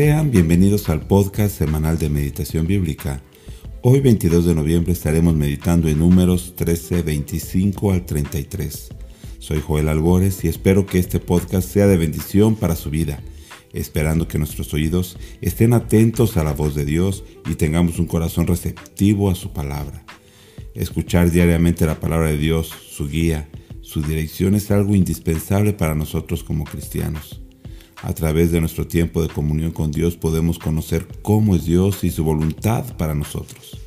Sean bienvenidos al podcast semanal de meditación bíblica. Hoy 22 de noviembre estaremos meditando en números 13, 25 al 33. Soy Joel Albores y espero que este podcast sea de bendición para su vida, esperando que nuestros oídos estén atentos a la voz de Dios y tengamos un corazón receptivo a su palabra. Escuchar diariamente la palabra de Dios, su guía, su dirección es algo indispensable para nosotros como cristianos. A través de nuestro tiempo de comunión con Dios podemos conocer cómo es Dios y su voluntad para nosotros.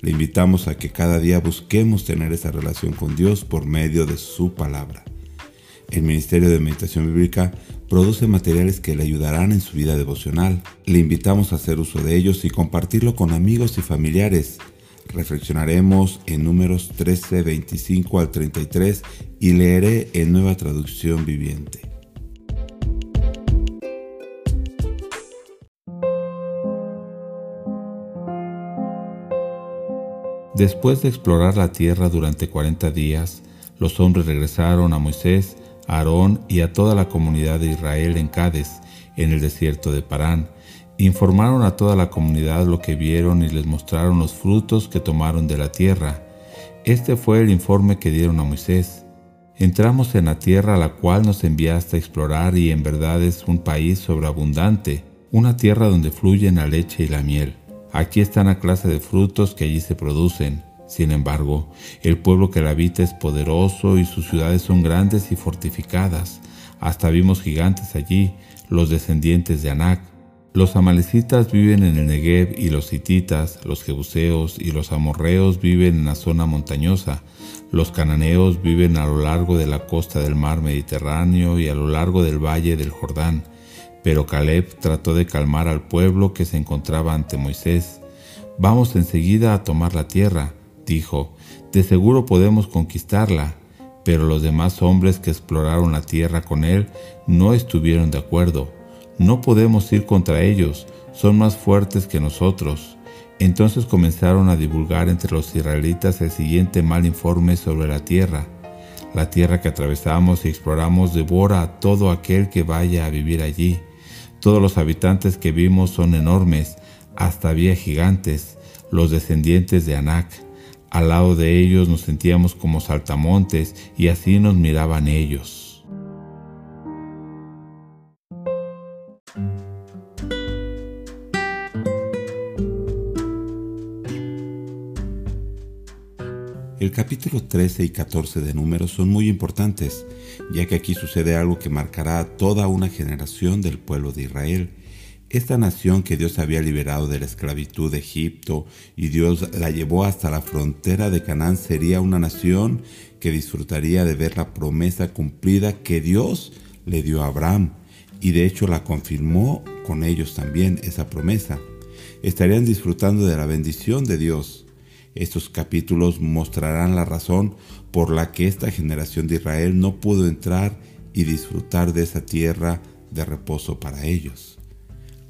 Le invitamos a que cada día busquemos tener esa relación con Dios por medio de su palabra. El Ministerio de Meditación Bíblica produce materiales que le ayudarán en su vida devocional. Le invitamos a hacer uso de ellos y compartirlo con amigos y familiares. Reflexionaremos en números 13, 25 al 33 y leeré en nueva traducción viviente. Después de explorar la tierra durante cuarenta días, los hombres regresaron a Moisés, a Aarón y a toda la comunidad de Israel en Cádiz, en el desierto de Parán. Informaron a toda la comunidad lo que vieron y les mostraron los frutos que tomaron de la tierra. Este fue el informe que dieron a Moisés. Entramos en la tierra a la cual nos enviaste a explorar y en verdad es un país sobreabundante, una tierra donde fluyen la leche y la miel. Aquí están la clase de frutos que allí se producen. Sin embargo, el pueblo que la habita es poderoso y sus ciudades son grandes y fortificadas. Hasta vimos gigantes allí, los descendientes de Anac. Los amalecitas viven en el Negev y los hititas, los jebuseos y los amorreos viven en la zona montañosa. Los cananeos viven a lo largo de la costa del mar Mediterráneo y a lo largo del valle del Jordán. Pero Caleb trató de calmar al pueblo que se encontraba ante Moisés. Vamos enseguida a tomar la tierra, dijo, de seguro podemos conquistarla. Pero los demás hombres que exploraron la tierra con él no estuvieron de acuerdo. No podemos ir contra ellos, son más fuertes que nosotros. Entonces comenzaron a divulgar entre los israelitas el siguiente mal informe sobre la tierra. La tierra que atravesamos y exploramos devora a todo aquel que vaya a vivir allí. Todos los habitantes que vimos son enormes, hasta había gigantes, los descendientes de Anac. Al lado de ellos nos sentíamos como saltamontes y así nos miraban ellos. El capítulo 13 y 14 de Números son muy importantes, ya que aquí sucede algo que marcará a toda una generación del pueblo de Israel. Esta nación que Dios había liberado de la esclavitud de Egipto y Dios la llevó hasta la frontera de Canaán sería una nación que disfrutaría de ver la promesa cumplida que Dios le dio a Abraham y de hecho la confirmó con ellos también esa promesa. Estarían disfrutando de la bendición de Dios estos capítulos mostrarán la razón por la que esta generación de Israel no pudo entrar y disfrutar de esa tierra de reposo para ellos.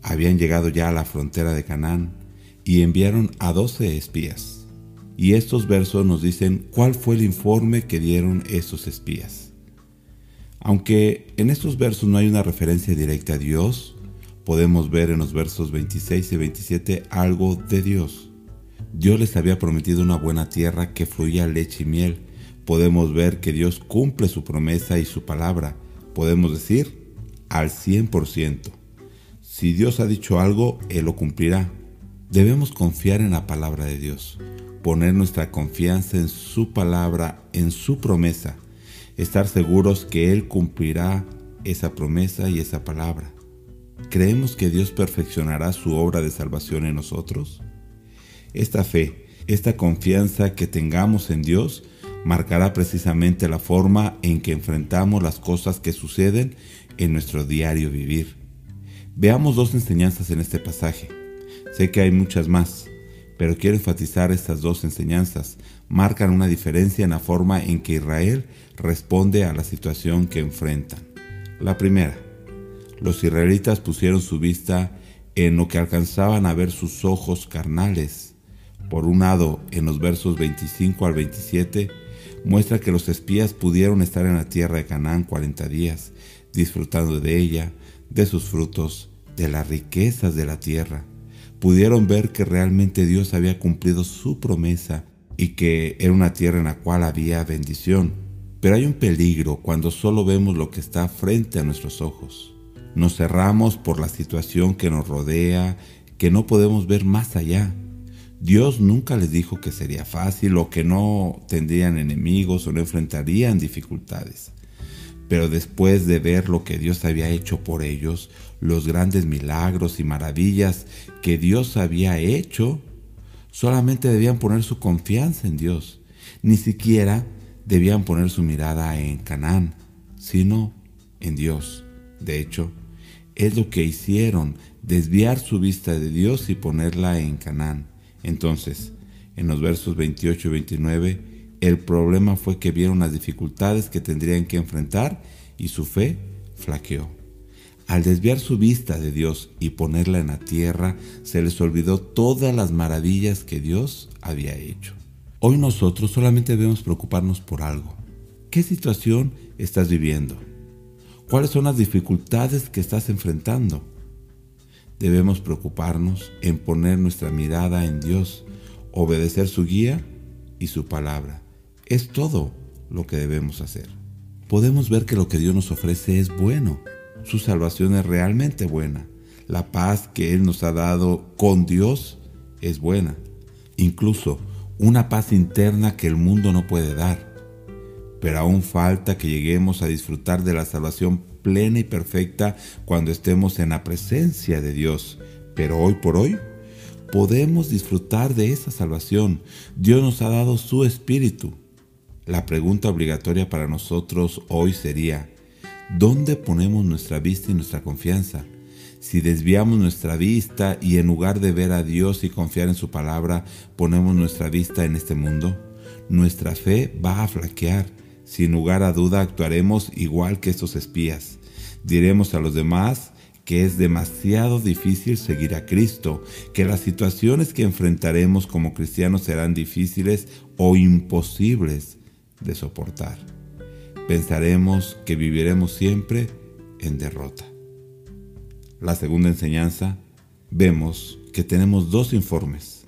Habían llegado ya a la frontera de Canaán y enviaron a doce espías. Y estos versos nos dicen cuál fue el informe que dieron esos espías. Aunque en estos versos no hay una referencia directa a Dios, podemos ver en los versos 26 y 27 algo de Dios. Dios les había prometido una buena tierra que fluía leche y miel. Podemos ver que Dios cumple su promesa y su palabra. Podemos decir al 100%. Si Dios ha dicho algo, Él lo cumplirá. Debemos confiar en la palabra de Dios, poner nuestra confianza en su palabra, en su promesa, estar seguros que Él cumplirá esa promesa y esa palabra. ¿Creemos que Dios perfeccionará su obra de salvación en nosotros? Esta fe, esta confianza que tengamos en Dios, marcará precisamente la forma en que enfrentamos las cosas que suceden en nuestro diario vivir. Veamos dos enseñanzas en este pasaje. Sé que hay muchas más, pero quiero enfatizar estas dos enseñanzas. Marcan una diferencia en la forma en que Israel responde a la situación que enfrentan. La primera, los israelitas pusieron su vista en lo que alcanzaban a ver sus ojos carnales por un lado, en los versos 25 al 27, muestra que los espías pudieron estar en la tierra de Canaán 40 días, disfrutando de ella, de sus frutos de las riquezas de la tierra. Pudieron ver que realmente Dios había cumplido su promesa y que era una tierra en la cual había bendición. Pero hay un peligro cuando solo vemos lo que está frente a nuestros ojos. Nos cerramos por la situación que nos rodea, que no podemos ver más allá. Dios nunca les dijo que sería fácil o que no tendrían enemigos o no enfrentarían dificultades. Pero después de ver lo que Dios había hecho por ellos, los grandes milagros y maravillas que Dios había hecho, solamente debían poner su confianza en Dios. Ni siquiera debían poner su mirada en Canaán, sino en Dios. De hecho, es lo que hicieron, desviar su vista de Dios y ponerla en Canaán. Entonces, en los versos 28 y 29, el problema fue que vieron las dificultades que tendrían que enfrentar y su fe flaqueó. Al desviar su vista de Dios y ponerla en la tierra, se les olvidó todas las maravillas que Dios había hecho. Hoy nosotros solamente debemos preocuparnos por algo. ¿Qué situación estás viviendo? ¿Cuáles son las dificultades que estás enfrentando? Debemos preocuparnos en poner nuestra mirada en Dios, obedecer su guía y su palabra. Es todo lo que debemos hacer. Podemos ver que lo que Dios nos ofrece es bueno. Su salvación es realmente buena. La paz que Él nos ha dado con Dios es buena. Incluso una paz interna que el mundo no puede dar pero aún falta que lleguemos a disfrutar de la salvación plena y perfecta cuando estemos en la presencia de Dios. Pero hoy por hoy podemos disfrutar de esa salvación. Dios nos ha dado su espíritu. La pregunta obligatoria para nosotros hoy sería, ¿dónde ponemos nuestra vista y nuestra confianza? Si desviamos nuestra vista y en lugar de ver a Dios y confiar en su palabra, ponemos nuestra vista en este mundo, nuestra fe va a flaquear sin lugar a duda actuaremos igual que estos espías. Diremos a los demás que es demasiado difícil seguir a Cristo, que las situaciones que enfrentaremos como cristianos serán difíciles o imposibles de soportar. Pensaremos que viviremos siempre en derrota. La segunda enseñanza, vemos que tenemos dos informes.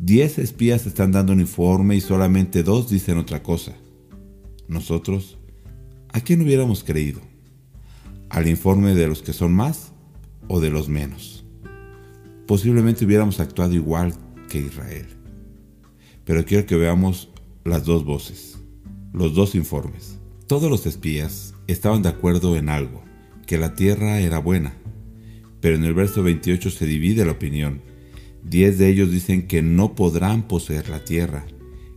Diez espías están dando un informe y solamente dos dicen otra cosa. Nosotros, ¿a quién hubiéramos creído? ¿Al informe de los que son más o de los menos? Posiblemente hubiéramos actuado igual que Israel. Pero quiero que veamos las dos voces, los dos informes. Todos los espías estaban de acuerdo en algo, que la tierra era buena. Pero en el verso 28 se divide la opinión. Diez de ellos dicen que no podrán poseer la tierra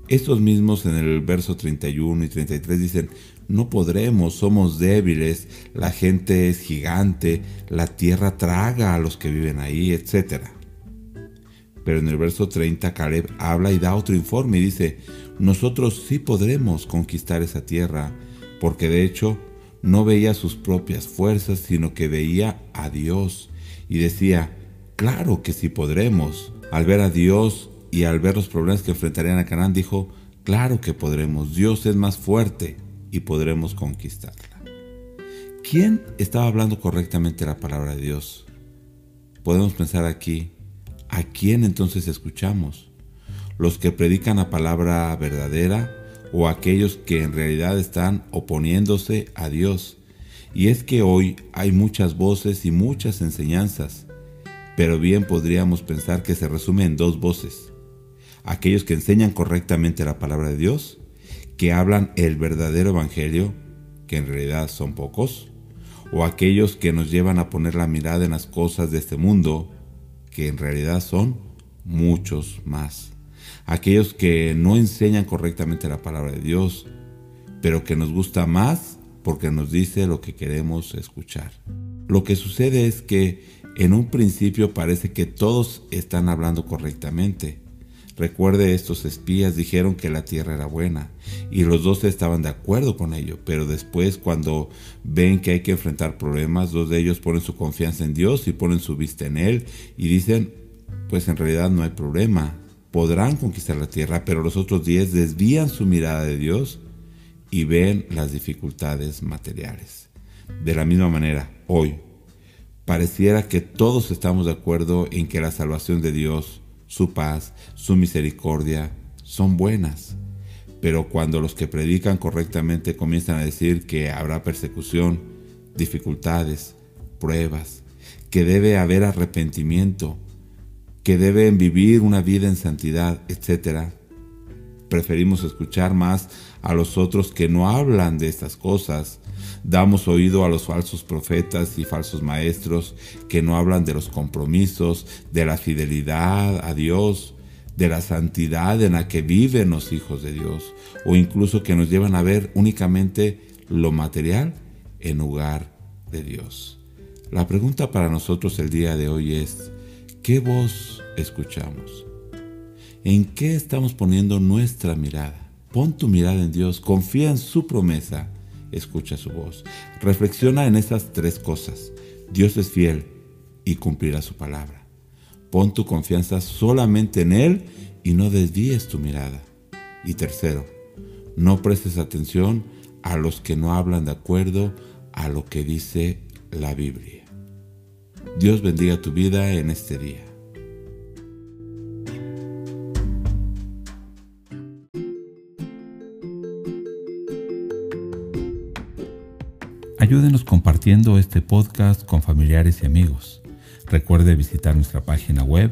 estos mismos en el verso 31 y 33 dicen, no podremos, somos débiles, la gente es gigante, la tierra traga a los que viven ahí, etc. Pero en el verso 30 Caleb habla y da otro informe y dice, nosotros sí podremos conquistar esa tierra, porque de hecho no veía sus propias fuerzas, sino que veía a Dios y decía, claro que sí podremos. Al ver a Dios y al ver los problemas que enfrentarían a Canaán dijo, claro que podremos, Dios es más fuerte y podremos conquistarla. ¿Quién estaba hablando correctamente la palabra de Dios? Podemos pensar aquí, ¿a quién entonces escuchamos? ¿Los que predican la palabra verdadera o aquellos que en realidad están oponiéndose a Dios? Y es que hoy hay muchas voces y muchas enseñanzas, pero bien podríamos pensar que se resume en dos voces aquellos que enseñan correctamente la palabra de Dios, que hablan el verdadero evangelio, que en realidad son pocos, o aquellos que nos llevan a poner la mirada en las cosas de este mundo, que en realidad son muchos más. Aquellos que no enseñan correctamente la palabra de Dios, pero que nos gusta más porque nos dice lo que queremos escuchar. Lo que sucede es que en un principio parece que todos están hablando correctamente, Recuerde, estos espías dijeron que la tierra era buena y los dos estaban de acuerdo con ello, pero después cuando ven que hay que enfrentar problemas, dos de ellos ponen su confianza en Dios y ponen su vista en Él y dicen, pues en realidad no hay problema, podrán conquistar la tierra, pero los otros diez desvían su mirada de Dios y ven las dificultades materiales. De la misma manera, hoy, Pareciera que todos estamos de acuerdo en que la salvación de Dios, su paz, su misericordia son buenas. Pero cuando los que predican correctamente comienzan a decir que habrá persecución, dificultades, pruebas, que debe haber arrepentimiento, que deben vivir una vida en santidad, etc., preferimos escuchar más a los otros que no hablan de estas cosas. Damos oído a los falsos profetas y falsos maestros que no hablan de los compromisos, de la fidelidad a Dios, de la santidad en la que viven los hijos de Dios, o incluso que nos llevan a ver únicamente lo material en lugar de Dios. La pregunta para nosotros el día de hoy es, ¿qué voz escuchamos? ¿En qué estamos poniendo nuestra mirada? Pon tu mirada en Dios, confía en su promesa, escucha su voz. Reflexiona en esas tres cosas. Dios es fiel y cumplirá su palabra. Pon tu confianza solamente en Él y no desvíes tu mirada. Y tercero, no prestes atención a los que no hablan de acuerdo a lo que dice la Biblia. Dios bendiga tu vida en este día. Ayúdenos compartiendo este podcast con familiares y amigos. Recuerde visitar nuestra página web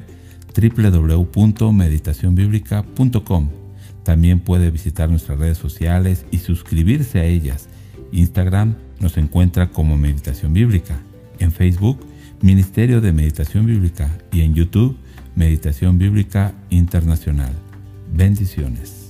www.meditacionbiblica.com. También puede visitar nuestras redes sociales y suscribirse a ellas. Instagram nos encuentra como Meditación Bíblica. En Facebook, Ministerio de Meditación Bíblica. Y en YouTube, Meditación Bíblica Internacional. Bendiciones.